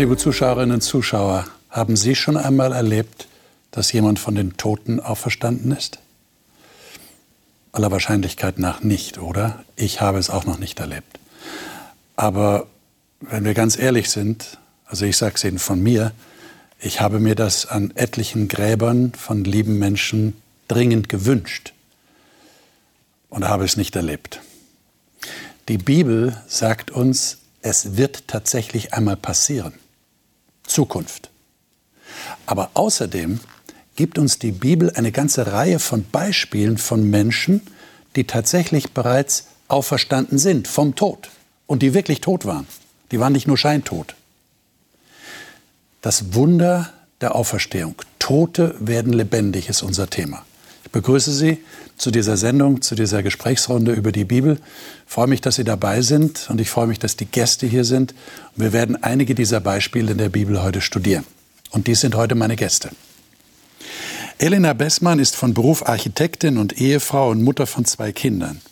Liebe Zuschauerinnen und Zuschauer, haben Sie schon einmal erlebt, dass jemand von den Toten auferstanden ist? Aller Wahrscheinlichkeit nach nicht, oder? Ich habe es auch noch nicht erlebt. Aber wenn wir ganz ehrlich sind, also ich sage es Ihnen von mir, ich habe mir das an etlichen Gräbern von lieben Menschen dringend gewünscht und habe es nicht erlebt. Die Bibel sagt uns, es wird tatsächlich einmal passieren. Zukunft. Aber außerdem gibt uns die Bibel eine ganze Reihe von Beispielen von Menschen, die tatsächlich bereits auferstanden sind vom Tod und die wirklich tot waren. Die waren nicht nur scheintot. Das Wunder der Auferstehung. Tote werden lebendig ist unser Thema. Ich begrüße Sie zu dieser Sendung, zu dieser Gesprächsrunde über die Bibel. Ich freue mich, dass Sie dabei sind und ich freue mich, dass die Gäste hier sind. Und wir werden einige dieser Beispiele in der Bibel heute studieren. Und dies sind heute meine Gäste. Elena Bessmann ist von Beruf Architektin und Ehefrau und Mutter von zwei Kindern.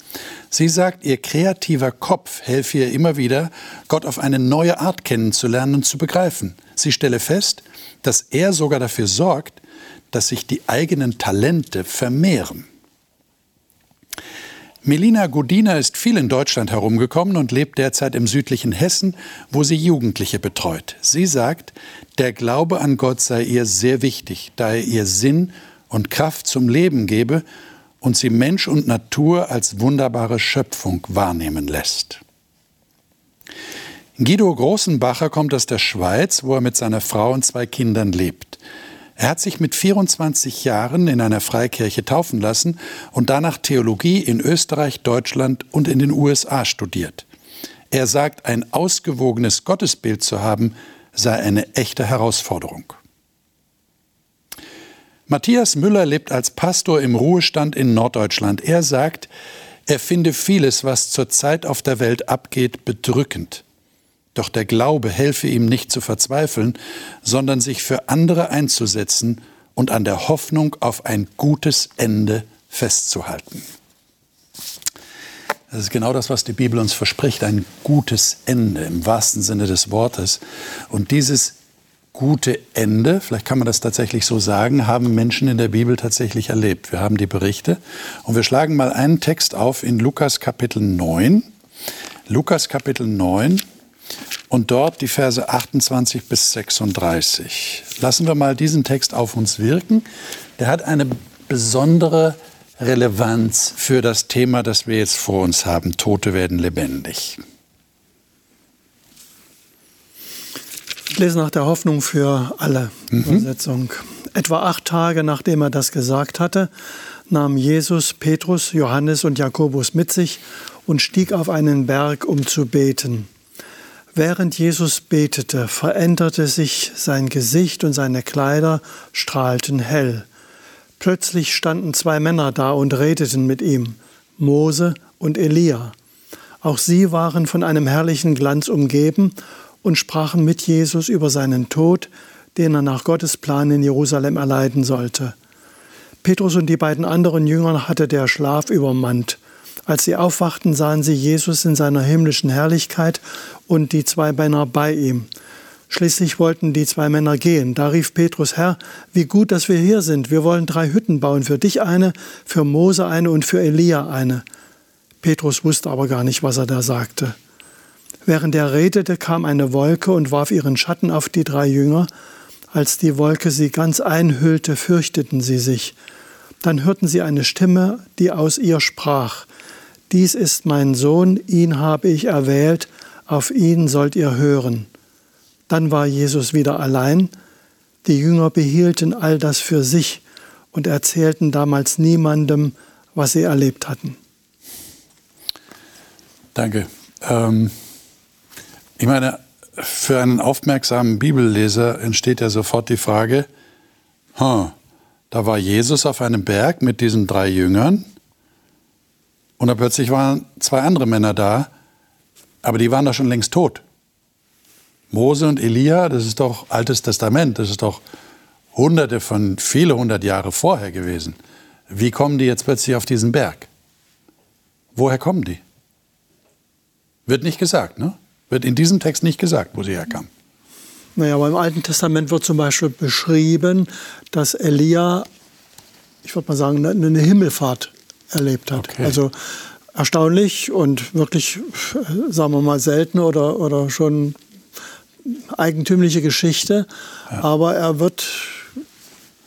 Sie sagt, ihr kreativer Kopf helfe ihr immer wieder, Gott auf eine neue Art kennenzulernen und zu begreifen. Sie stelle fest, dass er sogar dafür sorgt, dass sich die eigenen Talente vermehren. Melina Godina ist viel in Deutschland herumgekommen und lebt derzeit im südlichen Hessen, wo sie Jugendliche betreut. Sie sagt, der Glaube an Gott sei ihr sehr wichtig, da er ihr Sinn und Kraft zum Leben gebe und sie Mensch und Natur als wunderbare Schöpfung wahrnehmen lässt. Guido Großenbacher kommt aus der Schweiz, wo er mit seiner Frau und zwei Kindern lebt. Er hat sich mit 24 Jahren in einer Freikirche taufen lassen und danach Theologie in Österreich, Deutschland und in den USA studiert. Er sagt, ein ausgewogenes Gottesbild zu haben, sei eine echte Herausforderung. Matthias Müller lebt als Pastor im Ruhestand in Norddeutschland. Er sagt, er finde vieles, was zurzeit auf der Welt abgeht, bedrückend. Doch der Glaube helfe ihm nicht zu verzweifeln, sondern sich für andere einzusetzen und an der Hoffnung auf ein gutes Ende festzuhalten. Das ist genau das, was die Bibel uns verspricht, ein gutes Ende im wahrsten Sinne des Wortes. Und dieses gute Ende, vielleicht kann man das tatsächlich so sagen, haben Menschen in der Bibel tatsächlich erlebt. Wir haben die Berichte und wir schlagen mal einen Text auf in Lukas Kapitel 9. Lukas Kapitel 9, und dort die Verse 28 bis 36. Lassen wir mal diesen Text auf uns wirken. Der hat eine besondere Relevanz für das Thema, das wir jetzt vor uns haben. Tote werden lebendig. Ich lese nach der Hoffnung für alle mhm. Übersetzung. Etwa acht Tage nachdem er das gesagt hatte, nahm Jesus Petrus, Johannes und Jakobus mit sich und stieg auf einen Berg, um zu beten. Während Jesus betete, veränderte sich sein Gesicht und seine Kleider strahlten hell. Plötzlich standen zwei Männer da und redeten mit ihm, Mose und Elia. Auch sie waren von einem herrlichen Glanz umgeben und sprachen mit Jesus über seinen Tod, den er nach Gottes Plan in Jerusalem erleiden sollte. Petrus und die beiden anderen Jünger hatte der Schlaf übermannt. Als sie aufwachten, sahen sie Jesus in seiner himmlischen Herrlichkeit und die zwei Männer bei ihm. Schließlich wollten die zwei Männer gehen. Da rief Petrus, Herr, wie gut, dass wir hier sind. Wir wollen drei Hütten bauen, für dich eine, für Mose eine und für Elia eine. Petrus wusste aber gar nicht, was er da sagte. Während er redete, kam eine Wolke und warf ihren Schatten auf die drei Jünger. Als die Wolke sie ganz einhüllte, fürchteten sie sich. Dann hörten sie eine Stimme, die aus ihr sprach. Dies ist mein Sohn, ihn habe ich erwählt, auf ihn sollt ihr hören. Dann war Jesus wieder allein. Die Jünger behielten all das für sich und erzählten damals niemandem, was sie erlebt hatten. Danke. Ähm, ich meine, für einen aufmerksamen Bibelleser entsteht ja sofort die Frage, huh, da war Jesus auf einem Berg mit diesen drei Jüngern und dann plötzlich waren zwei andere Männer da, aber die waren doch schon längst tot. Mose und Elia, das ist doch Altes Testament, das ist doch hunderte von, viele hundert Jahre vorher gewesen. Wie kommen die jetzt plötzlich auf diesen Berg? Woher kommen die? Wird nicht gesagt, ne? Wird in diesem Text nicht gesagt, wo sie herkamen. Naja, aber im Alten Testament wird zum Beispiel beschrieben, dass Elia, ich würde mal sagen, eine Himmelfahrt erlebt hat. Okay. Also erstaunlich und wirklich, sagen wir mal, selten oder, oder schon eigentümliche Geschichte. Ja. Aber er wird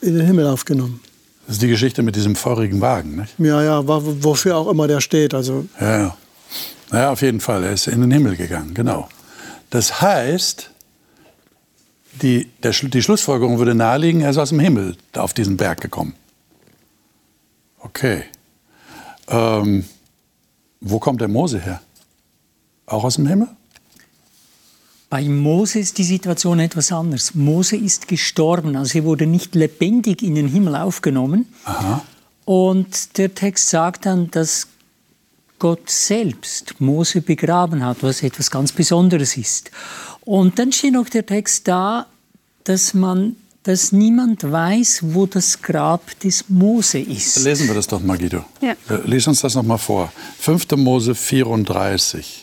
in den Himmel aufgenommen. Das ist die Geschichte mit diesem feurigen Wagen, nicht? Ja, ja, wofür auch immer der steht. Also. Ja, ja. Naja, auf jeden Fall. Er ist in den Himmel gegangen, genau. Das heißt, die, der, die Schlussfolgerung würde naheliegen, er ist aus dem Himmel auf diesen Berg gekommen. Okay. Ähm, wo kommt der Mose her? Auch aus dem Himmel? Bei Mose ist die Situation etwas anders. Mose ist gestorben, also er wurde nicht lebendig in den Himmel aufgenommen. Aha. Und der Text sagt dann, dass Gott selbst Mose begraben hat, was etwas ganz Besonderes ist. Und dann steht noch der Text da, dass man dass niemand weiß, wo das Grab des Mose ist. Lesen wir das doch mal, Guido. Ja. Äh, lies uns das noch mal vor. 5. Mose 34.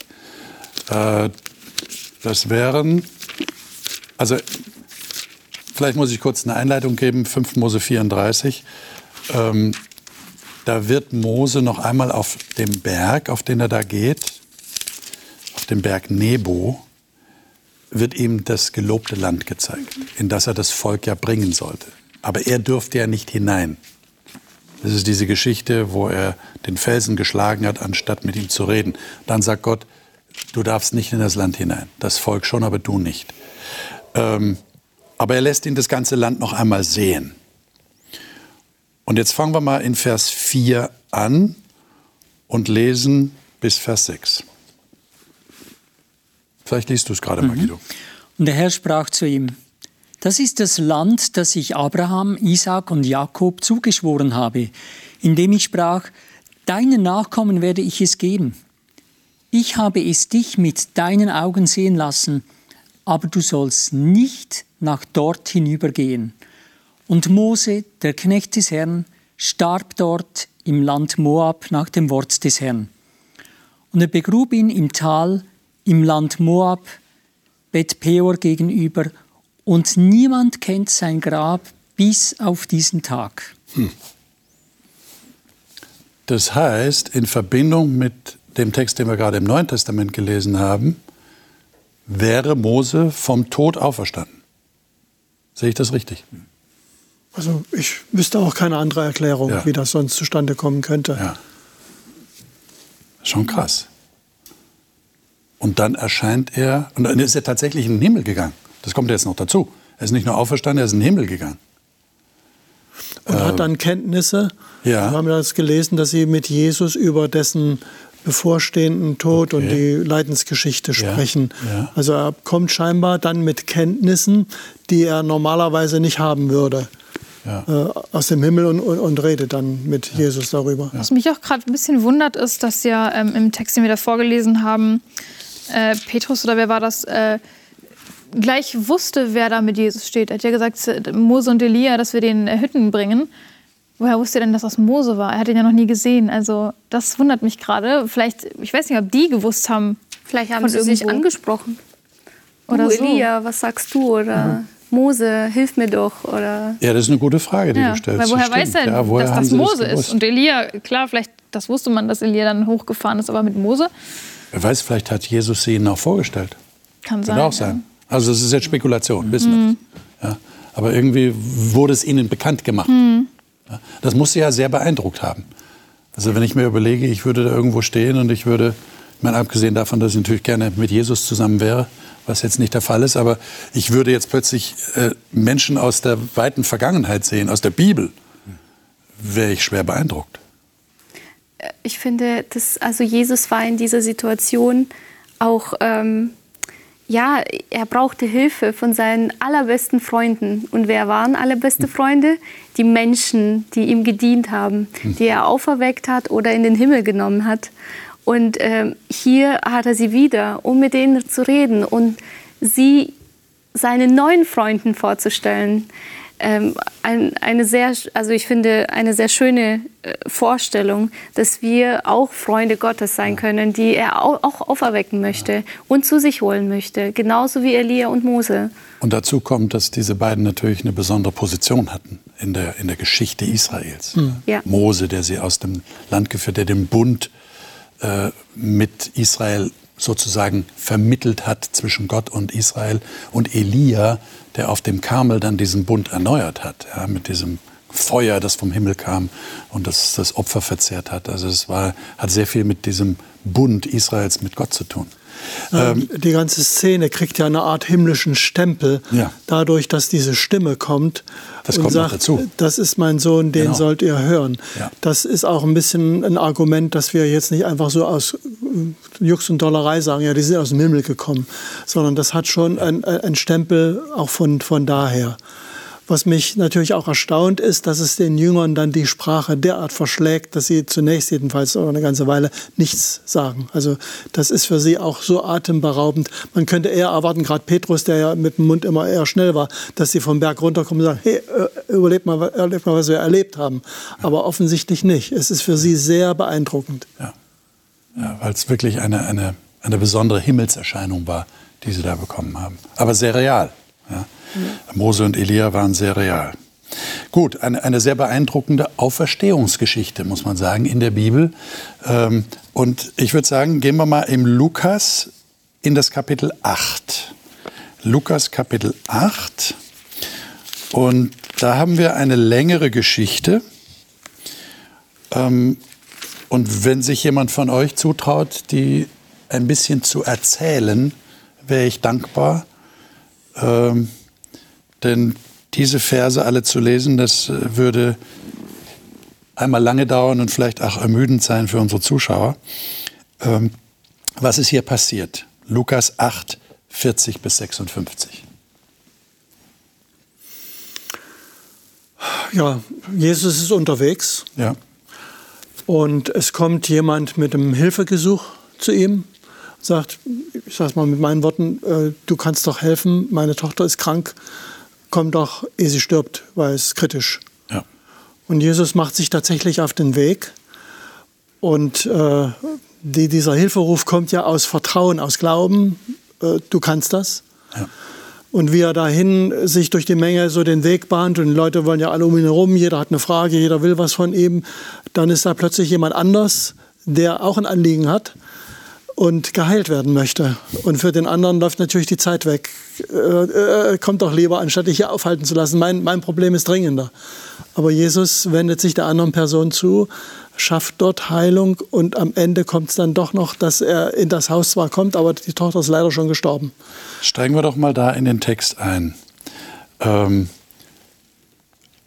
Äh, das wären, also vielleicht muss ich kurz eine Einleitung geben, 5. Mose 34. Ähm, da wird Mose noch einmal auf dem Berg, auf den er da geht, auf dem Berg Nebo, wird ihm das gelobte Land gezeigt, in das er das Volk ja bringen sollte. Aber er durfte ja nicht hinein. Das ist diese Geschichte, wo er den Felsen geschlagen hat, anstatt mit ihm zu reden. Dann sagt Gott, du darfst nicht in das Land hinein. Das Volk schon, aber du nicht. Ähm, aber er lässt ihn das ganze Land noch einmal sehen. Und jetzt fangen wir mal in Vers 4 an und lesen bis Vers 6. Vielleicht liest du es gerade mhm. mal, Guido. Und der Herr sprach zu ihm, das ist das Land, das ich Abraham, Isaac und Jakob zugeschworen habe, indem ich sprach, deinen Nachkommen werde ich es geben. Ich habe es dich mit deinen Augen sehen lassen, aber du sollst nicht nach dort hinübergehen. Und Mose, der Knecht des Herrn, starb dort im Land Moab nach dem Wort des Herrn. Und er begrub ihn im Tal im Land Moab, Bet Peor gegenüber, und niemand kennt sein Grab bis auf diesen Tag. Hm. Das heißt, in Verbindung mit dem Text, den wir gerade im Neuen Testament gelesen haben, wäre Mose vom Tod auferstanden. Sehe ich das richtig? Also ich wüsste auch keine andere Erklärung, ja. wie das sonst zustande kommen könnte. Ja. Schon krass. Und dann erscheint er, und dann ist er tatsächlich in den Himmel gegangen. Das kommt jetzt noch dazu. Er ist nicht nur auferstanden, er ist in den Himmel gegangen. Und ähm, hat dann Kenntnisse. Ja. Wir haben das gelesen, dass sie mit Jesus über dessen bevorstehenden Tod okay. und die Leidensgeschichte sprechen. Ja. Ja. Also er kommt scheinbar dann mit Kenntnissen, die er normalerweise nicht haben würde. Ja. Äh, aus dem Himmel und, und, und, redet dann mit Jesus darüber. Was mich auch gerade ein bisschen wundert, ist, dass ja ähm, im Text, den wir da vorgelesen haben, äh, Petrus oder wer war das, äh, gleich wusste, wer da mit Jesus steht. Er hat ja gesagt, Mose und Elia, dass wir den äh, Hütten bringen. Woher wusste er denn, dass das Mose war? Er hat ihn ja noch nie gesehen. Also das wundert mich gerade. Vielleicht, ich weiß nicht, ob die gewusst haben. Vielleicht haben sie sich angesprochen. Oder du, so. Elia, was sagst du? Oder mhm. Mose, hilf mir doch. Oder ja, das ist eine gute Frage, die ja, du stellst. Weil woher weiß er, ja, dass das Mose das ist? Und Elia, klar, vielleicht, das wusste man, dass Elia dann hochgefahren ist, aber mit Mose. Wer weiß, vielleicht hat Jesus sie ihnen auch vorgestellt. Kann sein. Kann auch sein. Ja. Also es ist jetzt Spekulation, mhm. wissen wir nicht. Ja, aber irgendwie wurde es ihnen bekannt gemacht. Mhm. Ja, das muss sie ja sehr beeindruckt haben. Also wenn ich mir überlege, ich würde da irgendwo stehen und ich würde, ich meine, abgesehen davon, dass ich natürlich gerne mit Jesus zusammen wäre, was jetzt nicht der Fall ist, aber ich würde jetzt plötzlich äh, Menschen aus der weiten Vergangenheit sehen, aus der Bibel, wäre ich schwer beeindruckt ich finde, dass also Jesus war in dieser Situation auch ähm, ja, er brauchte Hilfe von seinen allerbesten Freunden. Und wer waren allerbeste hm. Freunde? Die Menschen, die ihm gedient haben, hm. die er auferweckt hat oder in den Himmel genommen hat. Und ähm, hier hat er sie wieder, um mit denen zu reden und sie seinen neuen Freunden vorzustellen. Ähm, ein, eine sehr, also ich finde, eine sehr schöne äh, Vorstellung, dass wir auch Freunde Gottes sein können, die er auch, auch auferwecken möchte und zu sich holen möchte, genauso wie Elia und Mose. Und dazu kommt, dass diese beiden natürlich eine besondere Position hatten in der, in der Geschichte Israels. Mhm. Ja. Mose, der sie aus dem Land geführt, der den Bund äh, mit Israel sozusagen vermittelt hat zwischen Gott und Israel und Elia, der auf dem Karmel dann diesen Bund erneuert hat, ja, mit diesem Feuer, das vom Himmel kam und das das Opfer verzehrt hat. Also es war, hat sehr viel mit diesem Bund Israels mit Gott zu tun. Ähm, die ganze Szene kriegt ja eine Art himmlischen Stempel, ja. dadurch, dass diese Stimme kommt das und kommt sagt, dazu. das ist mein Sohn, den Genau. sollt ihr hören. Ja. Das ist auch ein bisschen ein Argument, dass wir jetzt nicht einfach so aus äh, Jux und Dollerei sagen, ja, die sind aus dem Himmel gekommen, sondern das hat schon ein, ein Stempel auch von, von daher. Was mich natürlich auch erstaunt ist, dass es den Jüngern dann die Sprache derart verschlägt, dass sie zunächst jedenfalls eine ganze Weile nichts sagen. Also das ist für sie auch so atemberaubend. Man könnte eher erwarten, gerade Petrus, der ja mit dem Mund immer eher schnell war, dass sie vom Berg runterkommen und sagen, hey, äh, überlebt mal, erlebt mal, was wir erlebt haben. Aber offensichtlich nicht. Es ist für sie sehr beeindruckend. Ja, ja weil es wirklich eine, eine, eine besondere Himmelserscheinung war, die sie da bekommen haben. Aber sehr real. Ja. Mose und Elia waren sehr real. Gut, eine, eine sehr beeindruckende Auferstehungsgeschichte, muss man sagen, in der Bibel. Ähm, und ich würde sagen, gehen wir mal im Lukas in das Kapitel 8. Lukas Kapitel 8. Und da haben wir eine längere Geschichte. Ähm, und wenn sich jemand von euch zutraut, die ein bisschen zu erzählen, wäre ich dankbar. Ähm, denn diese Verse alle zu lesen, das äh, würde einmal lange dauern und vielleicht auch ermüdend sein für unsere Zuschauer. Ähm, was ist hier passiert? Lukas 8, 40 bis 56. Ja, Jesus ist unterwegs Ja. und es kommt jemand mit einem Hilfegesuch zu ihm, sagt, ich sage mal mit meinen Worten, äh, du kannst doch helfen, meine Tochter ist krank, komm doch, ehe sie stirbt, weil es ist kritisch. ja. Und Jesus macht sich tatsächlich auf den Weg. Und äh, die, dieser Hilferuf kommt ja aus Vertrauen, aus Glauben. Äh, du kannst das. Ja. Und wie er dahin sich durch die Menge so den Weg bahnt und die Leute wollen ja alle um ihn herum, jeder hat eine Frage, jeder will was von ihm, dann ist da plötzlich jemand anders, der auch ein Anliegen hat und geheilt werden möchte. Und für den anderen läuft natürlich die Zeit weg. Äh, äh, kommt doch lieber, anstatt dich hier aufhalten zu lassen. Mein, mein Problem ist dringender. Aber Jesus wendet sich der anderen Person zu, schafft dort Heilung und am Ende kommt es dann doch noch, dass er in das Haus zwar kommt, aber die Tochter ist leider schon gestorben. Steigen wir doch mal da in den Text ein. Ähm,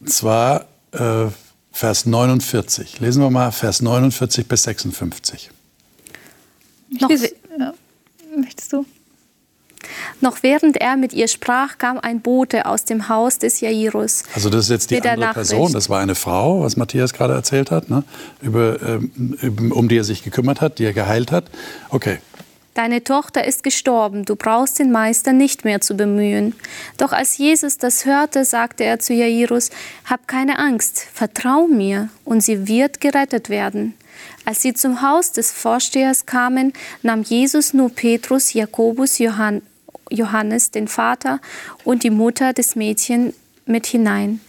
zwar äh, Vers 49. Lesen wir mal Vers 49 bis 56. Noch, Ja. Möchtest du? noch während er mit ihr sprach, kam ein Bote aus dem Haus des Jairus. Also das ist jetzt die andere Nachricht. Person. Das war eine Frau, was Matthias gerade erzählt hat, ne? Über, ähm, über- um die er sich gekümmert hat, die er geheilt hat. Okay. Deine Tochter ist gestorben, du brauchst den Meister nicht mehr zu bemühen. Doch als Jesus das hörte, sagte er zu Jairus, Hab keine Angst, vertrau mir, und sie wird gerettet werden. Als sie zum Haus des Vorstehers kamen, nahm Jesus nur Petrus, Jakobus, Johann, Johannes, den Vater, und die Mutter des Mädchens mit hinein.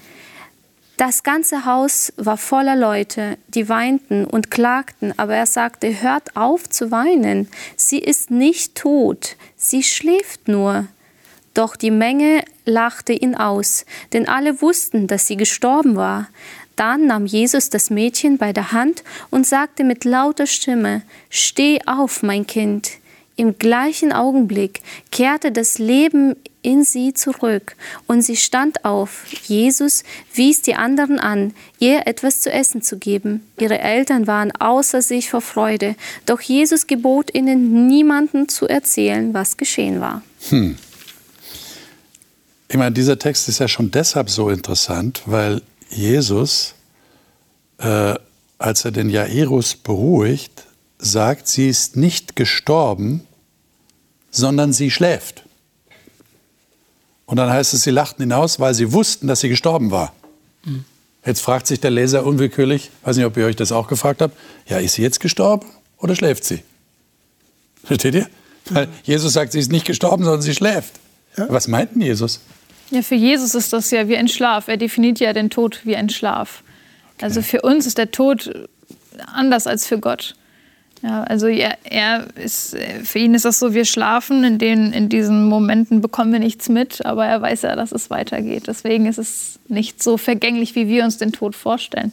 Das ganze Haus war voller Leute, die weinten und klagten, aber er sagte, hört auf zu weinen, sie ist nicht tot, sie schläft nur. Doch die Menge lachte ihn aus, denn alle wussten, dass sie gestorben war. Dann nahm Jesus das Mädchen bei der Hand und sagte mit lauter Stimme, Steh auf, mein Kind. Im gleichen Augenblick kehrte das Leben in sie zurück und sie stand auf. Jesus wies die anderen an, ihr etwas zu essen zu geben. Ihre Eltern waren außer sich vor Freude, doch Jesus gebot ihnen, niemandem zu erzählen, was geschehen war. Ich meine, dieser Text ist ja schon deshalb so interessant, weil Jesus, äh, als er den Jairus beruhigt, sagt, sie ist nicht gestorben, sondern sie schläft. Und dann heißt es, sie lachten hinaus, weil sie wussten, dass sie gestorben war. Mhm. Jetzt fragt sich der Leser unwillkürlich, weiß nicht, ob ihr euch das auch gefragt habt, ja, ist sie jetzt gestorben oder schläft sie? Versteht ihr? Weil Jesus sagt, sie ist nicht gestorben, sondern sie schläft. Ja. Was meint denn Jesus? Ja, für Jesus ist das ja wie ein Schlaf. Er definiert ja den Tod wie ein Schlaf. Okay. Also für uns ist der Tod anders als für Gott. Ja, also er, er ist, für ihn ist das so, wir schlafen, in, den, in diesen Momenten bekommen wir nichts mit, aber er weiß ja, dass es weitergeht. Deswegen ist es nicht so vergänglich, wie wir uns den Tod vorstellen.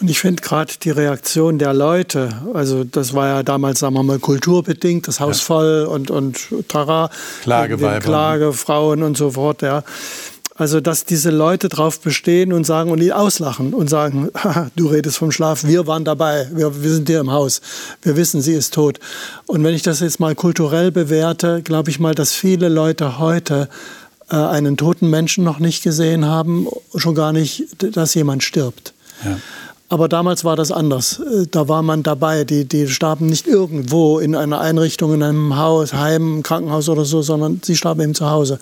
Und ich finde gerade die Reaktion der Leute, also das war ja damals, sagen wir mal, kulturbedingt, das Haus ja. voll und, und Tara, Klageweiber. Klagefrauen und so fort, ja. Also, dass diese Leute drauf bestehen und sagen und ihn auslachen und sagen, du redest vom Schlaf, wir waren dabei, wir, wir sind hier im Haus, wir wissen, sie ist tot. Und wenn ich das jetzt mal kulturell bewerte, glaube ich mal, dass viele Leute heute äh, einen toten Menschen noch nicht gesehen haben, schon gar nicht, dass jemand stirbt. Ja. Aber damals war das anders. Äh, da war man dabei. Die, die starben nicht irgendwo in einer Einrichtung, in einem Haus, Heim, Krankenhaus oder so, sondern sie starben eben zu Hause.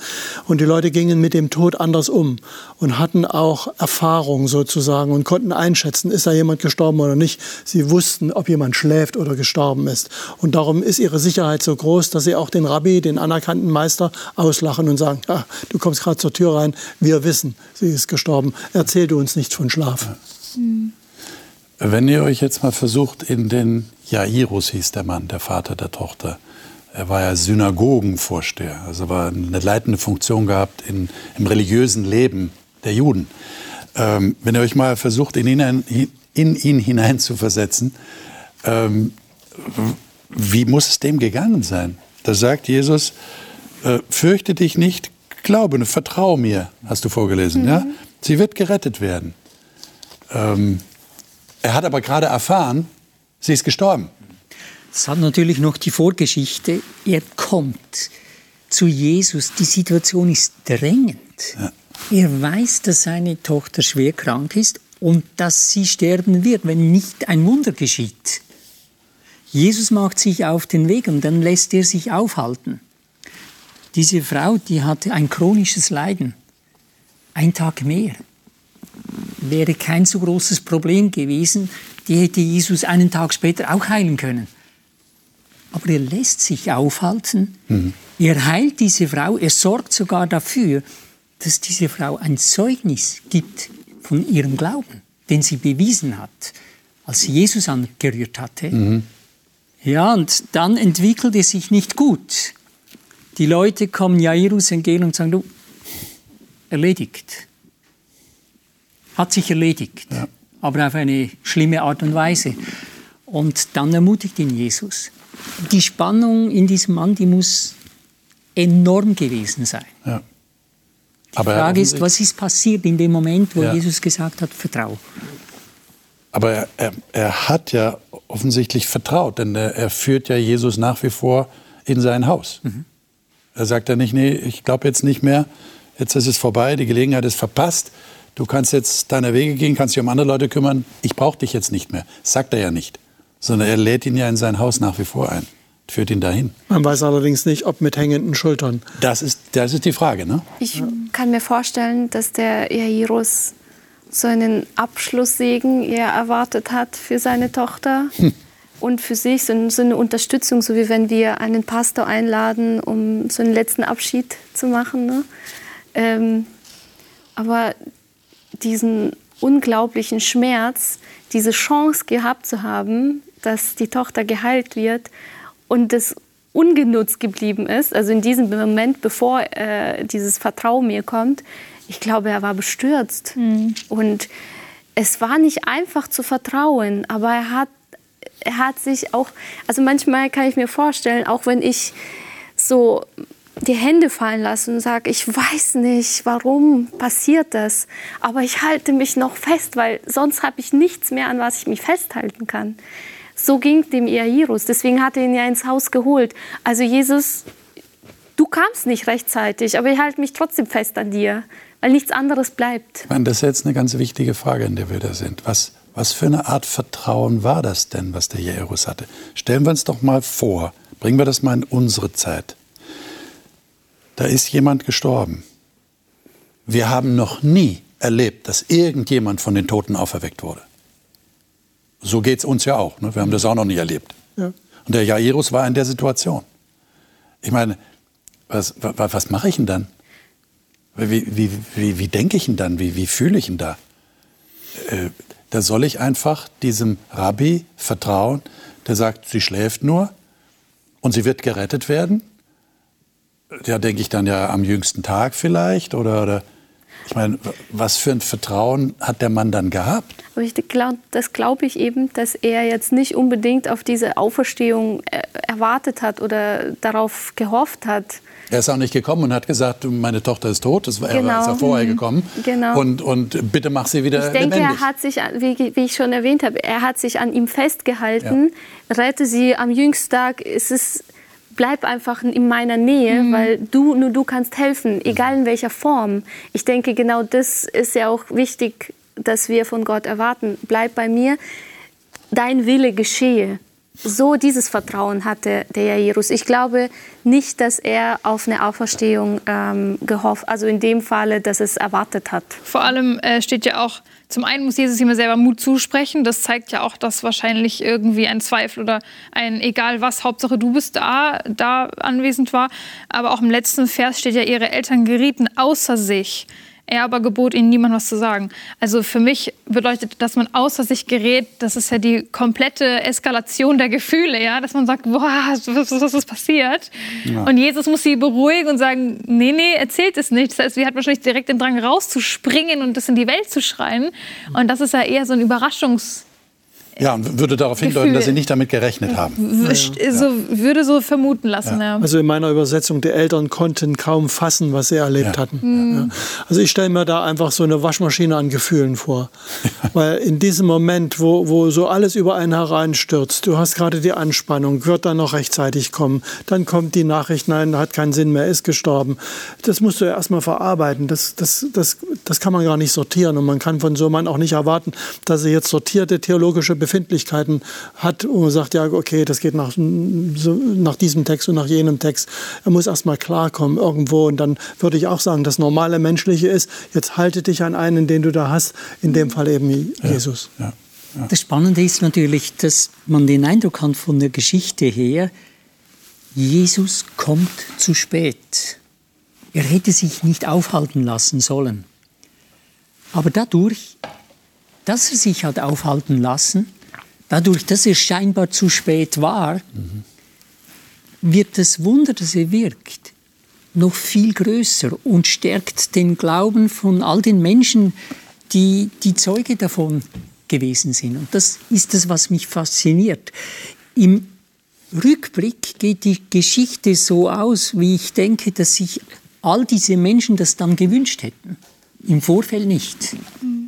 Und die Leute gingen mit dem Tod anders um und hatten auch Erfahrung sozusagen und konnten einschätzen, ist da jemand gestorben oder nicht. Sie wussten, ob jemand schläft oder gestorben ist. Und darum ist ihre Sicherheit so groß, dass sie auch den Rabbi, den anerkannten Meister, auslachen und sagen, ah, du kommst gerade zur Tür rein, wir wissen, sie ist gestorben. Erzähl du uns nichts von Schlaf. Mhm. Wenn ihr euch jetzt mal versucht, in den Jairus hieß der Mann, der Vater der Tochter. Er war ja Synagogenvorsteher, also war eine leitende Funktion gehabt in, im religiösen Leben der Juden. Ähm, wenn ihr euch mal versucht, in ihn, in ihn hineinzuversetzen, ähm, wie muss es dem gegangen sein? Da sagt Jesus, äh, fürchte dich nicht, glaube, vertraue mir, hast du vorgelesen. Mhm. Ja? Sie wird gerettet werden. Ähm, er hat aber gerade erfahren, sie ist gestorben. Es hat natürlich noch die Vorgeschichte. Er kommt zu Jesus. Die Situation ist drängend. Ja. Er weiß, dass seine Tochter schwer krank ist und dass sie sterben wird, wenn nicht ein Wunder geschieht. Jesus macht sich auf den Weg und dann lässt er sich aufhalten. Diese Frau, die hatte ein chronisches Leiden. Ein Tag mehr wäre kein so großes Problem gewesen. Die hätte Jesus einen Tag später auch heilen können. Aber er lässt sich aufhalten. Mhm. Er heilt diese Frau. Er sorgt sogar dafür, dass diese Frau ein Zeugnis gibt von ihrem Glauben, den sie bewiesen hat, als sie Jesus angerührt hatte. Mhm. Ja, und dann entwickelt es sich nicht gut. Die Leute kommen Jairus entgegen und sagen, du, erledigt hat sich erledigt, ja. aber auf eine schlimme Art und Weise. Und dann ermutigt ihn Jesus. Die Spannung in diesem Mann, die muss enorm gewesen sein. Ja. Die aber Frage ist, was ist passiert in dem Moment, wo ja. Jesus gesagt hat, vertrau. Aber er, er, er, hat ja offensichtlich vertraut, denn er, er, führt ja Jesus nach wie vor in sein Haus. Mhm. Er sagt ja nicht, nee, ich glaube jetzt nicht mehr, jetzt ist es vorbei, die Gelegenheit ist verpasst, du kannst jetzt deine Wege gehen, kannst dich um andere Leute kümmern, ich brauche dich jetzt nicht mehr. Das sagt er ja nicht, sondern er lädt ihn ja in sein Haus nach wie vor ein, führt ihn dahin. Man weiß allerdings nicht, ob mit hängenden Schultern. Das ist, das ist die Frage, ne? Ich kann mir vorstellen, dass der Jairus so einen Abschlusssegen eher erwartet hat für seine Tochter. Hm und für sich so, eine Unterstützung, so wie wenn wir einen Pastor einladen, um so einen letzten Abschied zu machen. Ne? Ähm, aber diesen unglaublichen Schmerz, diese Chance gehabt zu haben, dass die Tochter geheilt wird und das ungenutzt geblieben ist, also in diesem Moment, bevor äh, dieses Vertrauen mir kommt, ich glaube, er war bestürzt. Mhm. Und es war nicht einfach zu vertrauen, aber er hat, er hat sich auch, also manchmal kann ich mir vorstellen, auch wenn ich so die Hände fallen lasse und sage, ich weiß nicht, warum passiert das, aber ich halte mich noch fest, weil sonst habe ich nichts mehr, an was ich mich festhalten kann. So ging dem Jairus, deswegen hat er ihn ja ins Haus geholt. Also Jesus, du kamst nicht rechtzeitig, aber ich halte mich trotzdem fest an dir, weil nichts anderes bleibt. Ich meine, das ist jetzt eine ganz wichtige Frage, in der wir da sind. Was, was für eine Art Vertrauen war das denn, was der Jairus hatte? Stellen wir uns doch mal vor, bringen wir das mal in unsere Zeit da ist jemand gestorben. Wir haben noch nie erlebt, dass irgendjemand von den Toten auferweckt wurde. So geht es uns ja auch. Ne? Wir haben das auch noch nie erlebt. Ja. Und der Jairus war in der Situation. Ich meine, was, was, was mache ich denn dann? Wie, wie, wie, wie denke ich denn dann? Wie, wie fühle ich denn da? Äh, da soll ich einfach diesem Rabbi vertrauen, der sagt, sie schläft nur und sie wird gerettet werden. Ja, denke ich dann ja am jüngsten Tag vielleicht oder, oder ich meine, was für ein Vertrauen hat der Mann dann gehabt? Aber ich glaub, das glaube ich eben, dass er jetzt nicht unbedingt auf diese Auferstehung äh, erwartet hat oder darauf gehofft hat. Er ist auch nicht gekommen und hat gesagt, meine Tochter ist tot. Das war genau. er ist ja vorher mhm. gekommen. Genau. Und, und bitte mach sie wieder Ich denke, lebendig. er hat sich, wie, wie, ich schon erwähnt habe, er hat sich an ihm festgehalten. Ja. Rette sie am jüngsten Tag. Es ist bleib einfach in meiner Nähe, mhm. weil du nur du kannst helfen, egal in welcher Form. Ich denke, genau das ist ja auch wichtig, dass wir von Gott erwarten. Bleib bei mir, dein Wille geschehe. So dieses Vertrauen hatte der Jairus. Ich glaube nicht, dass er auf eine Auferstehung ähm, gehofft, also in dem Falle, dass es erwartet hat. Vor allem äh, steht ja auch, zum einen muss Jesus ihm selber Mut zusprechen. Das zeigt ja auch, dass wahrscheinlich irgendwie ein Zweifel oder ein egal was, Hauptsache du bist da, da anwesend war. Aber auch im letzten Vers steht ja, ihre Eltern gerieten außer sich. Er aber gebot ihnen niemand was zu sagen. Also für mich bedeutet, dass man außer sich gerät, das ist ja die komplette Eskalation der Gefühle, ja, dass man sagt, boah, was, was ist passiert? Ja. Und Jesus muss sie beruhigen und sagen, nee, nee, erzählt es nicht. Das heißt, sie hat wahrscheinlich direkt den Drang rauszuspringen und das in die Welt zu schreien. Und das ist ja eher so ein Überraschungs ja, und würde darauf hindeuten, Gefühl. dass Sie nicht damit gerechnet haben. Ja. So, würde so vermuten lassen, ja. ja. Also in meiner Übersetzung, die Eltern konnten kaum fassen, was sie erlebt hatten. Mhm. Also ich stelle mir da einfach so eine Waschmaschine an Gefühlen vor. Weil in diesem Moment, wo, wo so alles über einen hereinstürzt, du hast gerade die Anspannung, wird dann noch rechtzeitig kommen, dann kommt die Nachricht, nein, hat keinen Sinn mehr, ist gestorben. Das musst du ja erstmal verarbeiten. Das, das, das, das kann man gar nicht sortieren. Und man kann von so einem Mann auch nicht erwarten, dass er jetzt sortierte theologische Befindlichkeiten hat und sagt, ja, okay, das geht nach, so, nach diesem Text und nach jenem Text. Er muss erst mal klarkommen irgendwo und dann würde ich auch sagen, das normale Menschliche ist, jetzt halte dich an einen, den du da hast, in dem Fall eben Jesus. Ja, ja, das Spannende ist natürlich, dass man den Eindruck hat von der Geschichte her, Jesus kommt zu spät. Er hätte sich nicht aufhalten lassen sollen. Aber dadurch dass er sich hat aufhalten lassen, dadurch, dass er scheinbar zu spät war, mhm. wird das Wunder, das er wirkt, noch viel größer und stärkt den Glauben von all den Menschen, die die Zeuge davon gewesen sind. Und das ist das, was mich fasziniert. Im Rückblick geht die Geschichte so aus, wie ich denke, dass sich all diese Menschen das dann gewünscht hätten. Im Vorfeld nicht. Mhm.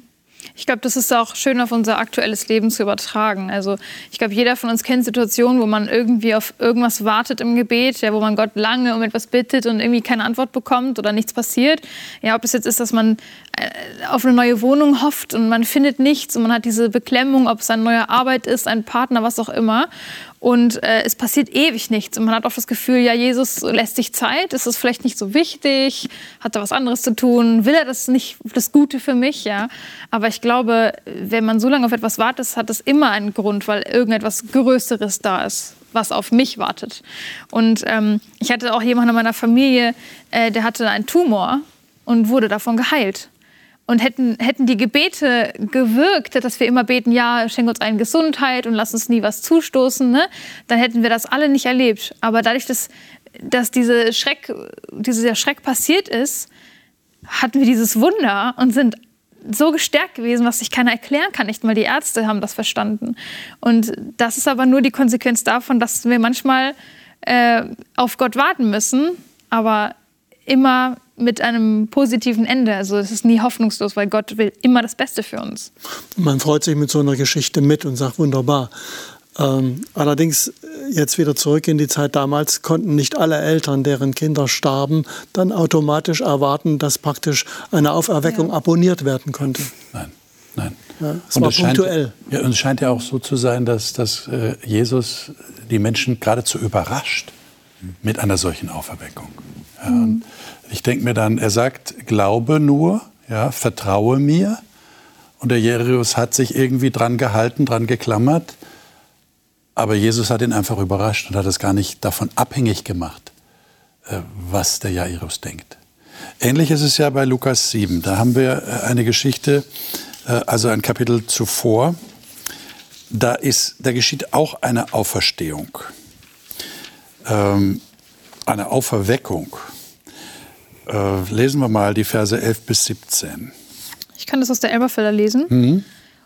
Ich glaube, das ist auch schön auf unser aktuelles Leben zu übertragen. Also ich glaube, jeder von uns kennt Situationen, wo man irgendwie auf irgendwas wartet im Gebet, ja, wo man Gott lange um etwas bittet und irgendwie keine Antwort bekommt oder nichts passiert. Ja, ob es jetzt ist, dass man äh, auf eine neue Wohnung hofft und man findet nichts und man hat diese Beklemmung, ob es eine neue Arbeit ist, ein Partner, was auch immer und äh, es passiert ewig nichts. Und man hat auch das Gefühl, ja, Jesus lässt sich Zeit, ist es vielleicht nicht so wichtig, hat er was anderes zu tun, will er das nicht, das Gute für mich, ja. Aber ich glaube, wenn man so lange auf etwas wartet, hat das immer einen Grund, weil irgendetwas Größeres da ist was auf mich wartet. Und ähm, ich hatte auch jemanden in meiner Familie, äh, der hatte einen Tumor und wurde davon geheilt. Und hätten, hätten die Gebete gewirkt, dass wir immer beten, ja, schenk uns eine Gesundheit und lass uns nie was zustoßen, ne? dann hätten wir das alle nicht erlebt. Aber dadurch, dass, dass diese Schreck, dieser Schreck passiert ist, hatten wir dieses Wunder und sind so gestärkt gewesen, was sich keiner erklären kann. Nicht mal die Ärzte haben das verstanden. Und das ist aber nur die Konsequenz davon, dass wir manchmal äh, auf Gott warten müssen, aber immer mit einem positiven Ende. Also es ist nie hoffnungslos, weil Gott will immer das Beste für uns. Man freut sich mit so einer Geschichte mit und sagt wunderbar. Ähm, allerdings jetzt wieder zurück in die Zeit damals konnten nicht alle Eltern, deren Kinder starben, dann automatisch erwarten, dass praktisch eine Auferweckung ja. abonniert werden konnte. Nein, nein. Ja, es und war es punktuell. Scheint, ja, und es scheint ja auch so zu sein, dass, dass äh, Jesus die Menschen geradezu überrascht mit einer solchen Auferweckung. Ja, mhm. Ich denke mir dann, er sagt, glaube nur, ja, vertraue mir. Und der Jairus hat sich irgendwie dran gehalten, dran geklammert. Aber Jesus hat ihn einfach überrascht und hat es gar nicht davon abhängig gemacht, äh, was der Jairus denkt. Ähnlich ist es ja bei Lukas 7. Da haben wir äh, eine Geschichte, äh, also ein Kapitel zuvor. Da, ist, da geschieht auch eine Auferstehung, ähm, eine Auferweckung. Äh, lesen wir mal die Verse 11 bis 17. Ich kann das aus der Elberfelder lesen. Mhm.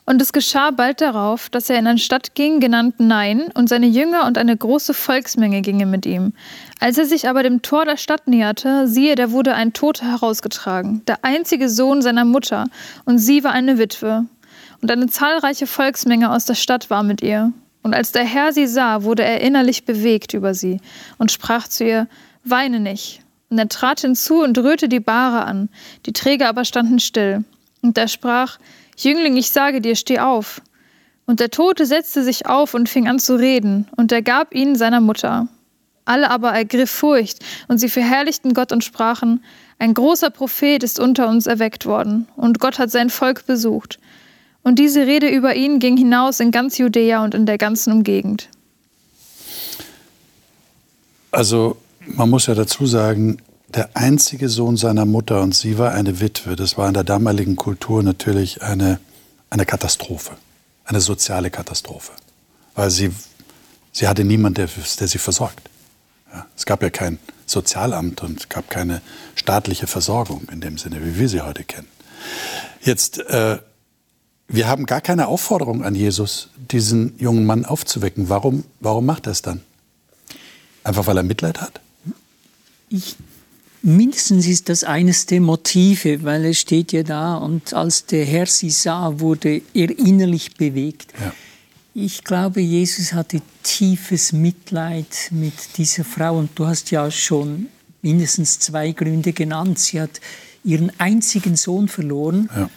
Und es geschah bald darauf, dass er in eine Stadt ging, genannt Nein, und seine Jünger und eine große Volksmenge gingen mit ihm. Als er sich aber dem Tor der Stadt näherte, siehe, da wurde ein Toter herausgetragen, der einzige Sohn seiner Mutter, und sie war eine Witwe. Und eine zahlreiche Volksmenge aus der Stadt war mit ihr. Und als der Herr sie sah, wurde er innerlich bewegt über sie und sprach zu ihr, Weine nicht. Und er trat hinzu und rührte die Bahre an, die Träger aber standen still. Und er sprach, Jüngling, ich sage dir, steh auf. Und der Tote setzte sich auf und fing an zu reden, und er gab ihn seiner Mutter. Alle aber ergriff Furcht, und sie verherrlichten Gott und sprachen, ein großer Prophet ist unter uns erweckt worden, und Gott hat sein Volk besucht. Und diese Rede über ihn ging hinaus in ganz Judäa und in der ganzen Umgegend. Also man muss ja dazu sagen, der einzige Sohn seiner Mutter und sie war eine Witwe. Das war in der damaligen Kultur natürlich eine, eine Katastrophe, eine soziale Katastrophe, weil sie, sie hatte niemanden, der, der sie versorgt. Ja, es gab ja kein Sozialamt und es gab keine staatliche Versorgung in dem Sinne, wie wir sie heute kennen. Jetzt, äh, wir haben gar keine Aufforderung an Jesus, diesen jungen Mann aufzuwecken. Warum, warum macht er es dann? Einfach weil er Mitleid hat? Ich Mindestens ist das eines der Motive, weil es steht ja da, und als der Herr sie sah, wurde er innerlich bewegt. Ja. Ich glaube, Jesus hatte tiefes Mitleid mit dieser Frau und du hast ja schon mindestens zwei Gründe genannt. Sie hat ihren einzigen Sohn verloren. Ja.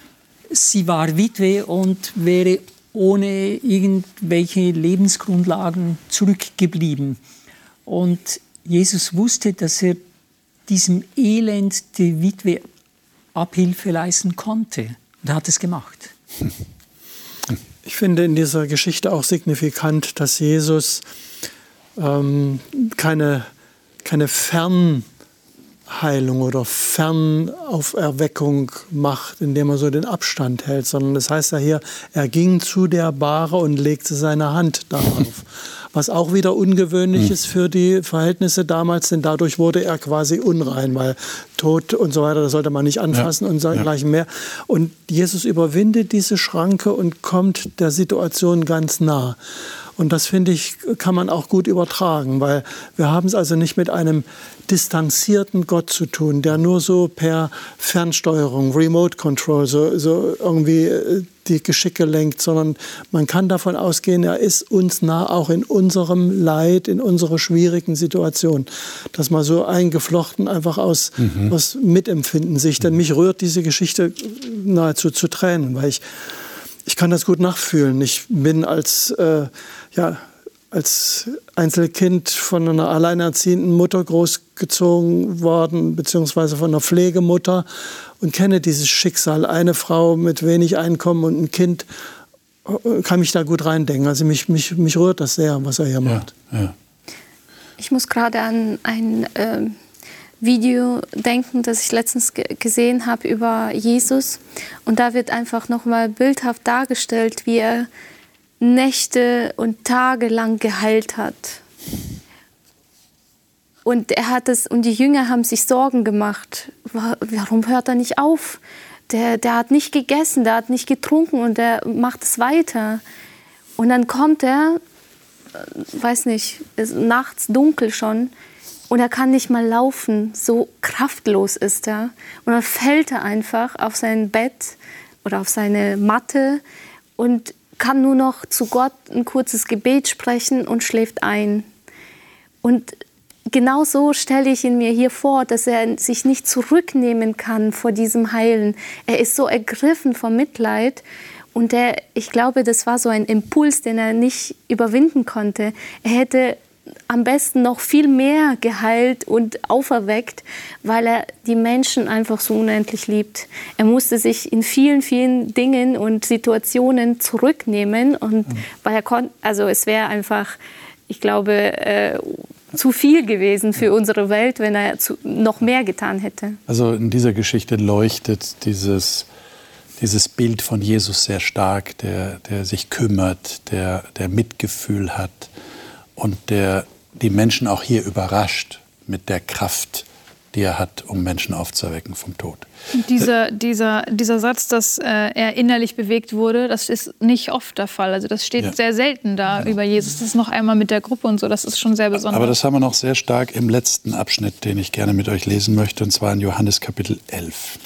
Sie war Witwe und wäre ohne irgendwelche Lebensgrundlagen zurückgeblieben. Und Jesus wusste, dass er diesem Elend die Witwe Abhilfe leisten konnte. Und er hat es gemacht. Ich finde in dieser Geschichte auch signifikant, dass Jesus ähm, keine, keine Fernheilung oder Fernauferweckung macht, indem er so den Abstand hält, sondern das heißt ja hier, er ging zu der Bahre und legte seine Hand darauf was auch wieder ungewöhnlich mhm. ist für die Verhältnisse damals, denn dadurch wurde er quasi unrein, weil Tod und so weiter, das sollte man nicht anfassen ja. und dergleichen ja. mehr. Und Jesus überwindet diese Schranke und kommt der Situation ganz nah. Und das finde ich, kann man auch gut übertragen, weil wir haben es also nicht mit einem distanzierten Gott zu tun, der nur so per Fernsteuerung, Remote Control, so, so irgendwie äh, die Geschicke lenkt, sondern man kann davon ausgehen, er ist uns nah, auch in unserem Leid, in unserer schwierigen Situation. Das mal so eingeflochten, einfach aus, mhm. aus Mitempfinden sich. Denn mich rührt diese Geschichte nahezu zu Tränen, weil ich, ich kann das gut nachfühlen. Ich bin als, äh, ja, als Einzelkind von einer alleinerziehenden Mutter großgezogen worden, beziehungsweise von einer Pflegemutter und kenne dieses Schicksal. Eine Frau mit wenig Einkommen und ein Kind äh, kann mich da gut reindenken. Also mich, mich, mich rührt das sehr, was er hier macht. Ja. Ich muss gerade an ein äh, Video denken, das ich letztens gesehen habe über Jesus. Und da wird einfach nochmal bildhaft dargestellt, wie er Nächte und Tage lang geheilt hat. Und er hat es, und die Jünger haben sich Sorgen gemacht. Warum hört er nicht auf? Der, der hat nicht gegessen, der hat nicht getrunken und der macht es weiter. Und dann kommt er, äh, weiß nicht, ist nachts dunkel schon und er kann nicht mal laufen. So kraftlos ist er. Und dann fällt er einfach auf sein Bett oder auf seine Matte und kann nur noch zu Gott ein kurzes Gebet sprechen und schläft ein. Und genau so stelle ich ihn mir hier vor, dass er sich nicht zurücknehmen kann vor diesem Heilen. Er ist so ergriffen vom Mitleid. Und er, ich glaube, das war so ein Impuls, den er nicht überwinden konnte. Er hätte am besten noch viel mehr geheilt und auferweckt, weil er die Menschen einfach so unendlich liebt. Er musste sich in vielen, vielen Dingen und Situationen zurücknehmen und mhm. weil er konnte, also es wäre einfach, ich glaube, äh, zu viel gewesen für unsere Welt, wenn er zu, noch mehr getan hätte. Also in dieser Geschichte leuchtet dieses dieses Bild von Jesus sehr stark, der, der sich kümmert, der, der Mitgefühl hat und der die Menschen auch hier überrascht mit der Kraft, die er hat, um Menschen aufzuerwecken vom Tod. Dieser, dieser, dieser Satz, dass äh, er innerlich bewegt wurde, das ist nicht oft der Fall. Also das steht ja. sehr selten da ja. über Jesus. Das ist noch einmal mit der Gruppe und so, das ist schon sehr besonders. Aber das haben wir noch sehr stark im letzten Abschnitt, den ich gerne mit euch lesen möchte, und zwar in Johannes Kapitel 11.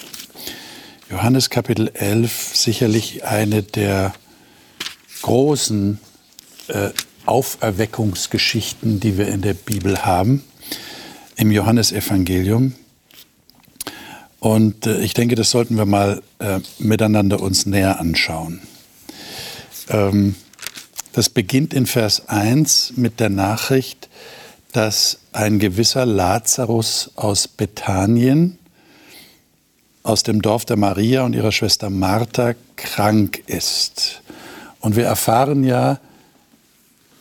Johannes Kapitel 11, sicherlich eine der großen äh, Auferweckungsgeschichten, die wir in der Bibel haben, im Johannesevangelium. Und äh, ich denke, das sollten wir mal äh, miteinander uns näher anschauen. Ähm, das beginnt in Vers 1 mit der Nachricht, dass ein gewisser Lazarus aus Bethanien, aus dem Dorf der Maria und ihrer Schwester Martha krank ist. Und wir erfahren ja,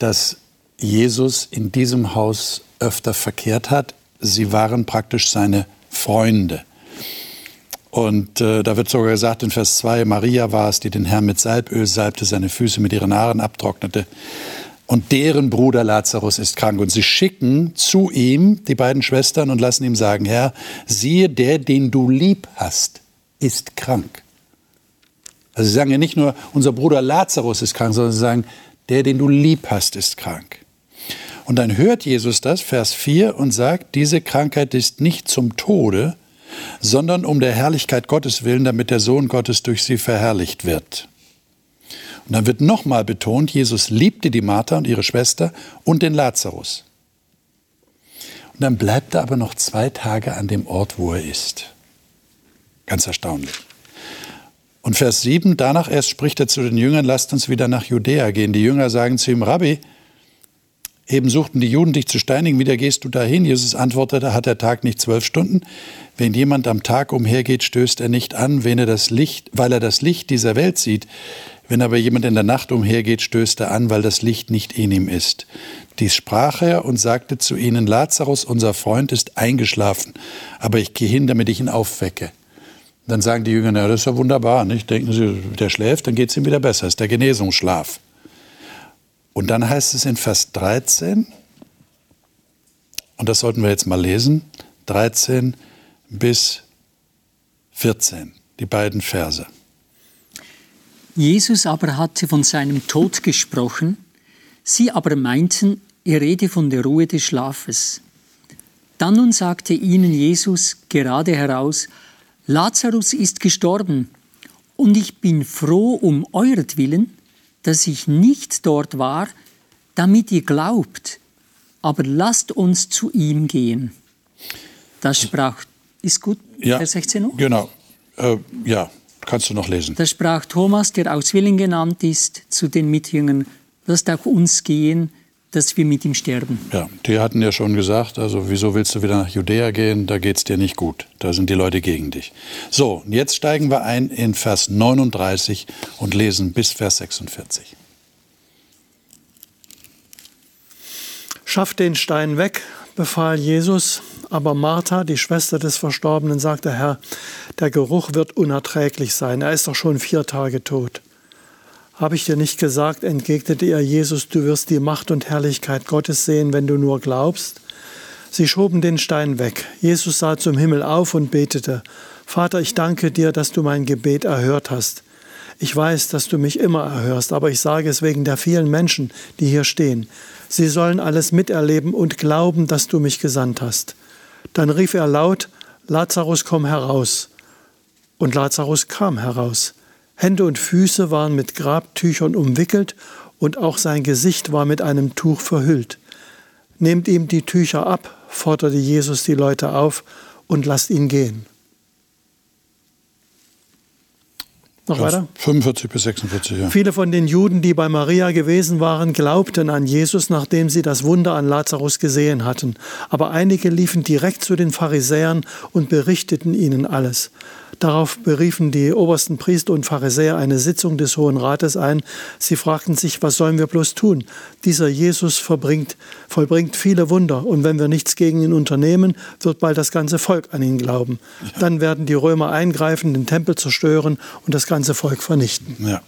dass Jesus in diesem Haus öfter verkehrt hat. Sie waren praktisch seine Freunde. Und äh, da wird sogar gesagt in Vers 2, Maria war es, die den Herrn mit Salböl salbte, seine Füße mit ihren Haaren abtrocknete und deren Bruder Lazarus ist krank. Und sie schicken zu ihm die beiden Schwestern und lassen ihm sagen, Herr, siehe, der, den du lieb hast, ist krank. Also sie sagen ja nicht nur, unser Bruder Lazarus ist krank, sondern sie sagen, der, den du lieb hast, ist krank. Und dann hört Jesus das, Vers 4, und sagt, diese Krankheit ist nicht zum Tode, sondern um der Herrlichkeit Gottes willen, damit der Sohn Gottes durch sie verherrlicht wird. Und dann wird nochmal betont, Jesus liebte die Martha und ihre Schwester und den Lazarus. Und dann bleibt er aber noch zwei Tage an dem Ort, wo er ist. Ganz erstaunlich. Und Vers 7, danach erst spricht er zu den Jüngern, lasst uns wieder nach Judäa gehen. Die Jünger sagen zu ihm, Rabbi, eben suchten die Juden dich zu steinigen, wieder gehst du dahin? Jesus antwortete, hat der Tag nicht zwölf Stunden? Wenn jemand am Tag umhergeht, stößt er nicht an, wenn er das Licht, weil er das Licht dieser Welt sieht. Wenn aber jemand in der Nacht umhergeht, stößt er an, weil das Licht nicht in ihm ist. Dies sprach er und sagte zu ihnen, Lazarus, unser Freund, ist eingeschlafen, aber ich gehe hin, damit ich ihn aufwecke. Dann sagen die Jünger, na, das ist ja wunderbar, nicht? Denken sie, der schläft, dann geht es ihm wieder besser, das ist der Genesungsschlaf. Und dann heißt es in Vers 13, und das sollten wir jetzt mal lesen, 13 bis 14, die beiden Verse. Jesus aber hatte von seinem Tod gesprochen, sie aber meinten, er rede von der Ruhe des Schlafes. Dann nun sagte ihnen Jesus gerade heraus, Lazarus ist gestorben, und ich bin froh um euretwillen, dass ich nicht dort war, damit ihr glaubt, aber lasst uns zu ihm gehen. Das sprach, ist gut, ja, Vers 16 noch? Genau, äh, ja, Kannst du noch lesen. Da sprach Thomas, der aus Willen genannt ist, zu den Mitjüngern, lasst auch uns gehen, dass wir mit ihm sterben. Ja, die hatten ja schon gesagt, also wieso willst du wieder nach Judäa gehen? Da geht es dir nicht gut. Da sind die Leute gegen dich. So, jetzt steigen wir ein in Vers 39 und lesen bis Vers 46. Schafft den Stein weg, befahl Jesus. Aber Martha, die Schwester des Verstorbenen, sagte, Herr, der Geruch wird unerträglich sein, er ist doch schon vier Tage tot. Habe ich dir nicht gesagt, entgegnete ihr Jesus, du wirst die Macht und Herrlichkeit Gottes sehen, wenn du nur glaubst? Sie schoben den Stein weg. Jesus sah zum Himmel auf und betete, Vater, ich danke dir, dass du mein Gebet erhört hast. Ich weiß, dass du mich immer erhörst, aber ich sage es wegen der vielen Menschen, die hier stehen. Sie sollen alles miterleben und glauben, dass du mich gesandt hast. Dann rief er laut, Lazarus, komm heraus. Und Lazarus kam heraus. Hände und Füße waren mit Grabtüchern umwickelt und auch sein Gesicht war mit einem Tuch verhüllt. Nehmt ihm die Tücher ab, forderte Jesus die Leute auf, und lasst ihn gehen. Noch weiter? 45 bis 46, ja. Viele von den Juden, die bei Maria gewesen waren, glaubten an Jesus, nachdem sie das Wunder an Lazarus gesehen hatten. Aber einige liefen direkt zu den Pharisäern und berichteten ihnen alles. Darauf beriefen die obersten Priester und Pharisäer eine Sitzung des Hohen Rates ein. Sie fragten sich, was sollen wir bloß tun? Dieser Jesus verbringt, vollbringt viele Wunder und wenn wir nichts gegen ihn unternehmen, wird bald das ganze Volk an ihn glauben. Ja. Dann werden die Römer eingreifen, den Tempel zerstören und das ganze Volk vernichten. Ja.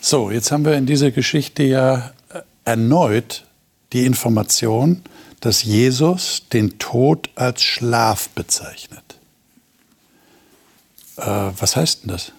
So, jetzt haben wir in dieser Geschichte ja äh, erneut die Information, dass Jesus den Tod als Schlaf bezeichnet. Äh, was heißt denn das?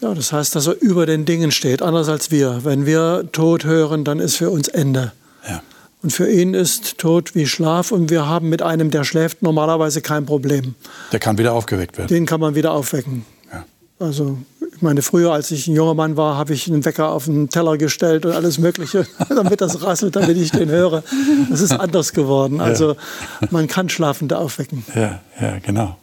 Ja, das heißt, dass er über den Dingen steht, anders als wir. Wenn wir Tod hören, dann ist für uns Ende. Ja. Und für ihn ist Tod wie Schlaf und wir haben mit einem, der schläft, normalerweise kein Problem. Der kann wieder aufgeweckt werden. Den kann man wieder aufwecken. Ja. Also ich meine, früher, als ich ein junger Mann war, habe ich einen Wecker auf den Teller gestellt und alles Mögliche, damit das rasselt, damit ich den höre. Das ist anders geworden. Also man kann Schlafende aufwecken. Ja, ja, genau.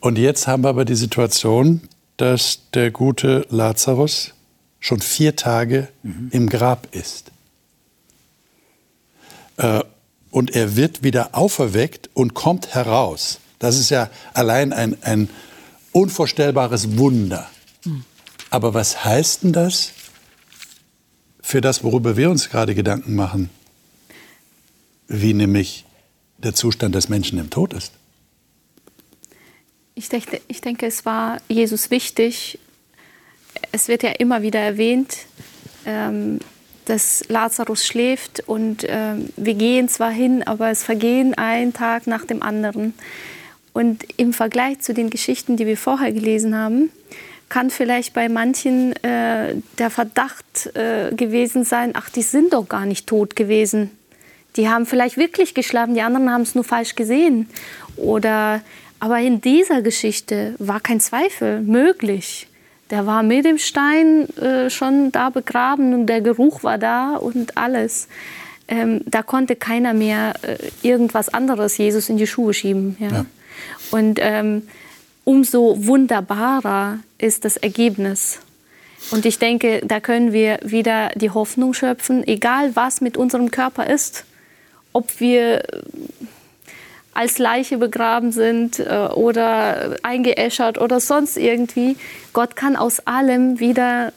Und jetzt haben wir aber die Situation, dass der gute Lazarus schon vier Tage mhm. im Grab ist. Äh, und er wird wieder auferweckt und kommt heraus. Das ist ja allein ein, ein unvorstellbares Wunder. Aber was heißt denn das für das, worüber wir uns gerade Gedanken machen? Wie nämlich der Zustand des Menschen im Tod ist. Ich denke, ich denke, es war Jesus wichtig. Es wird ja immer wieder erwähnt, ähm, dass Lazarus schläft und ähm, wir gehen zwar hin, aber es vergehen ein Tag nach dem anderen. Und im Vergleich zu den Geschichten, die wir vorher gelesen haben, kann vielleicht bei manchen äh, der Verdacht äh, gewesen sein, ach, die sind doch gar nicht tot gewesen. Die haben vielleicht wirklich geschlafen, die anderen haben es nur falsch gesehen. Oder, aber in dieser Geschichte war kein Zweifel möglich. Der war mit dem Stein äh, schon da begraben und der Geruch war da und alles. Ähm, da konnte keiner mehr äh, irgendwas anderes Jesus in die Schuhe schieben. Ja. ja. Und ähm, umso wunderbarer ist das Ergebnis. Und ich denke, da können wir wieder die Hoffnung schöpfen, egal was mit unserem Körper ist, ob wir als Leiche begraben sind äh, oder eingeäschert oder sonst irgendwie. Gott kann aus allem wieder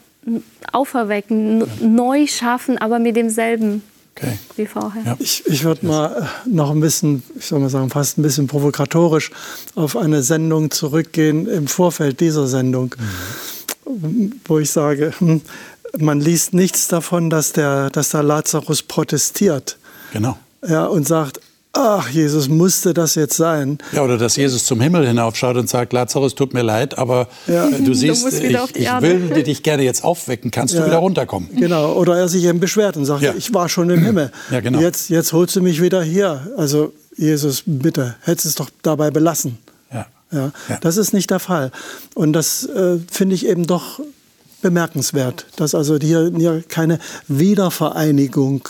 auferwecken, neu schaffen, aber mit demselben Okay. Wie vorher. Ja. Ich, ich würde mal noch ein bisschen, ich soll mal sagen, fast ein bisschen provokatorisch auf eine Sendung zurückgehen im Vorfeld dieser Sendung, mhm. wo ich sage, hm, man liest nichts davon, dass der, dass der Lazarus protestiert. Genau. Ja, und sagt, ach, Jesus, musste das jetzt sein? Ja, oder dass Jesus zum Himmel hinaufschaut und sagt, Lazarus, tut mir leid, aber ja. du siehst, du ich, ich will dich gerne jetzt aufwecken, kannst ja. du wieder runterkommen? Genau, oder er sich eben beschwert und sagt, ja. ich war schon im Himmel, ja, genau. jetzt, jetzt holst du mich wieder hier. Also Jesus, bitte, hättest es doch dabei belassen. Ja. Ja, Das ist nicht der Fall. Und das äh, finde ich eben doch bemerkenswert, dass also hier, hier keine Wiedervereinigung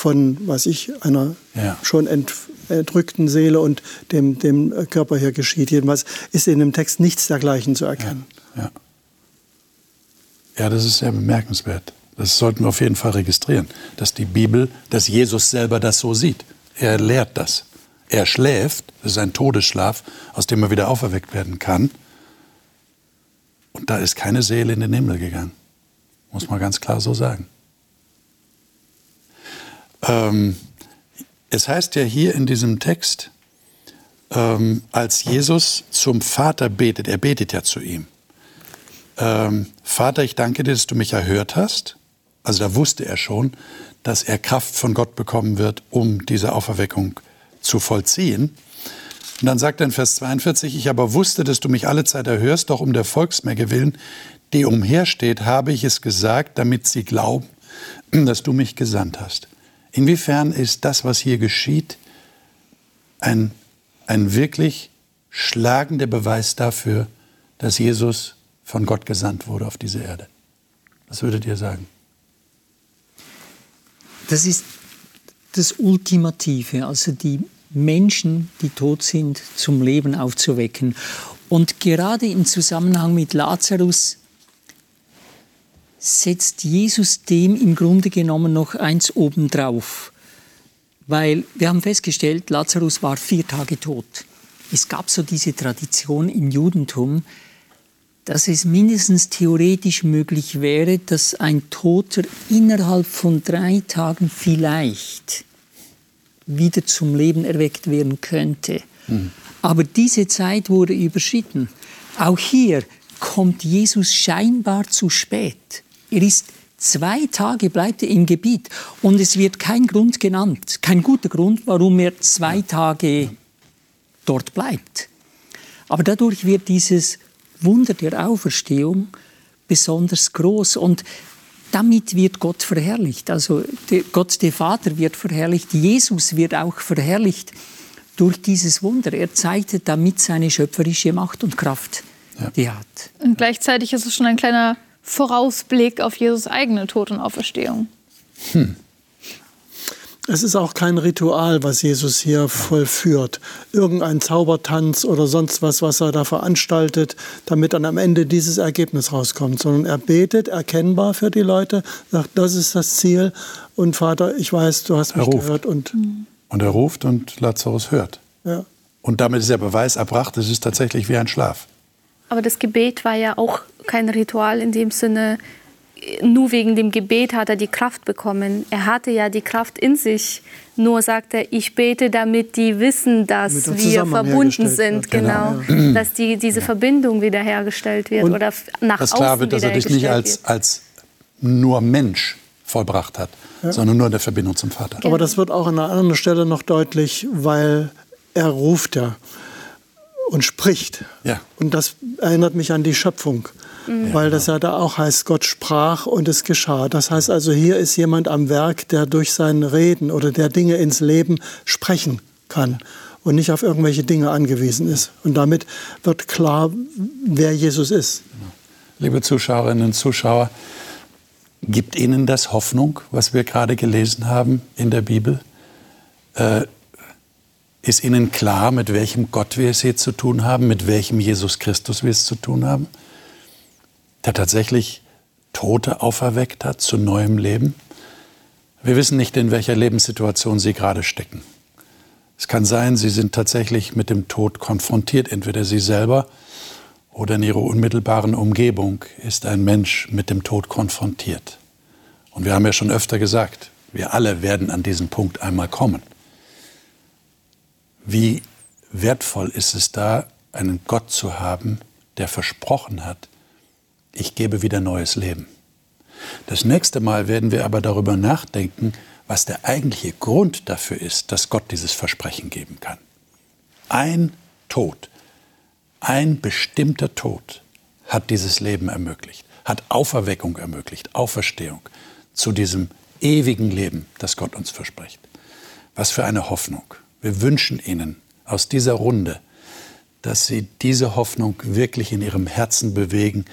von, was ich, einer ja. schon entrückten Seele und dem, dem Körper hier geschieht. Jedenfalls ist in dem Text nichts dergleichen zu erkennen. Ja, ja. ja, das ist sehr bemerkenswert. Das sollten wir auf jeden Fall registrieren, dass die Bibel, dass Jesus selber das so sieht. Er lehrt das. Er schläft, das ist ein Todesschlaf, aus dem er wieder auferweckt werden kann. Und da ist keine Seele in den Himmel gegangen. Muss man ganz klar so sagen. Ähm, es heißt ja hier in diesem Text, ähm, als Jesus zum Vater betet, er betet ja zu ihm. Ähm, Vater, ich danke dir, dass du mich erhört hast. Also da wusste er schon, dass er Kraft von Gott bekommen wird, um diese Auferweckung zu vollziehen. Und dann sagt er in Vers 42, ich aber wusste, dass du mich alle Zeit erhörst, doch um der Volksmenge willen, die umhersteht, habe ich es gesagt, damit sie glauben, dass du mich gesandt hast. Inwiefern ist das, was hier geschieht, ein, ein wirklich schlagender Beweis dafür, dass Jesus von Gott gesandt wurde auf diese Erde? Was würdet ihr sagen? Das ist das Ultimative, also die Menschen, die tot sind, zum Leben aufzuwecken. Und gerade im Zusammenhang mit Lazarus setzt Jesus dem im Grunde genommen noch eins obendrauf. Weil wir haben festgestellt, Lazarus war vier Tage tot. Es gab so diese Tradition im Judentum, dass es mindestens theoretisch möglich wäre, dass ein Toter innerhalb von drei Tagen vielleicht wieder zum Leben erweckt werden könnte. Mhm. Aber diese Zeit wurde überschritten. Auch hier kommt Jesus scheinbar zu spät. Er ist zwei Tage bleibt er im Gebiet und es wird kein Grund genannt, kein guter Grund, warum er zwei Tage dort bleibt. Aber dadurch wird dieses Wunder der Auferstehung besonders groß und damit wird Gott verherrlicht. Also Gott der Vater wird verherrlicht, Jesus wird auch verherrlicht durch dieses Wunder. Er zeigte damit seine schöpferische Macht und Kraft, ja. die er hat. Und gleichzeitig ist es schon ein kleiner Vorausblick auf Jesus eigene Tod und Auferstehung. Hm. Es ist auch kein Ritual, was Jesus hier vollführt. Irgendein Zaubertanz oder sonst was, was er da veranstaltet, damit dann am Ende dieses Ergebnis rauskommt. Sondern er betet erkennbar für die Leute, sagt, das ist das Ziel. Und Vater, ich weiß, du hast mich gehört. Und, und er ruft und Lazarus hört. Ja. Und damit ist der Beweis erbracht, es ist tatsächlich wie ein Schlaf. Aber das Gebet war ja auch kein Ritual in dem Sinne, nur wegen dem Gebet hat er die Kraft bekommen. Er hatte ja die Kraft in sich. Nur sagt er, ich bete, damit die wissen, dass wir verbunden sind. Genau. genau. Dass die, diese ja. Verbindung wiederhergestellt wird Und oder nach das klar wird, dass er dich nicht als, als nur Mensch vollbracht hat, ja. sondern nur in der Verbindung zum Vater. Aber das wird auch an einer anderen Stelle noch deutlich, weil er ruft ja und spricht. Ja. Und das erinnert mich an die Schöpfung. Mhm. Weil das ja da auch heißt, Gott sprach und es geschah. Das heißt also, hier ist jemand am Werk, der durch sein Reden oder der Dinge ins Leben sprechen kann und nicht auf irgendwelche Dinge angewiesen ist. Und damit wird klar, wer Jesus ist. Liebe Zuschauerinnen und Zuschauer, gibt Ihnen das Hoffnung, was wir gerade gelesen haben in der Bibel? Äh, ist Ihnen klar, mit welchem Gott wir es hier zu tun haben, mit welchem Jesus Christus wir es zu tun haben? Der tatsächlich Tote auferweckt hat zu neuem Leben? Wir wissen nicht, in welcher Lebenssituation Sie gerade stecken. Es kann sein, Sie sind tatsächlich mit dem Tod konfrontiert, entweder Sie selber oder in Ihrer unmittelbaren Umgebung ist ein Mensch mit dem Tod konfrontiert. Und wir haben ja schon öfter gesagt, wir alle werden an diesen Punkt einmal kommen. Wie wertvoll ist es da, einen Gott zu haben, der versprochen hat, ich gebe wieder neues Leben. Das nächste Mal werden wir aber darüber nachdenken, was der eigentliche Grund dafür ist, dass Gott dieses Versprechen geben kann. Ein Tod, ein bestimmter Tod hat dieses Leben ermöglicht, hat Auferweckung ermöglicht, Auferstehung zu diesem ewigen Leben, das Gott uns verspricht. Was für eine Hoffnung. Wir wünschen Ihnen aus dieser Runde, dass Sie diese Hoffnung wirklich in Ihrem Herzen bewegen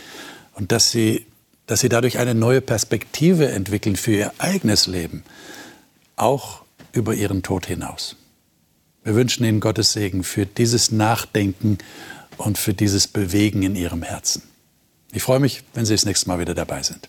und dass Sie, dass Sie dadurch eine neue Perspektive entwickeln für Ihr eigenes Leben, auch über Ihren Tod hinaus. Wir wünschen Ihnen Gottes Segen für dieses Nachdenken und für dieses Bewegen in Ihrem Herzen. Ich freue mich, wenn Sie das nächste Mal wieder dabei sind.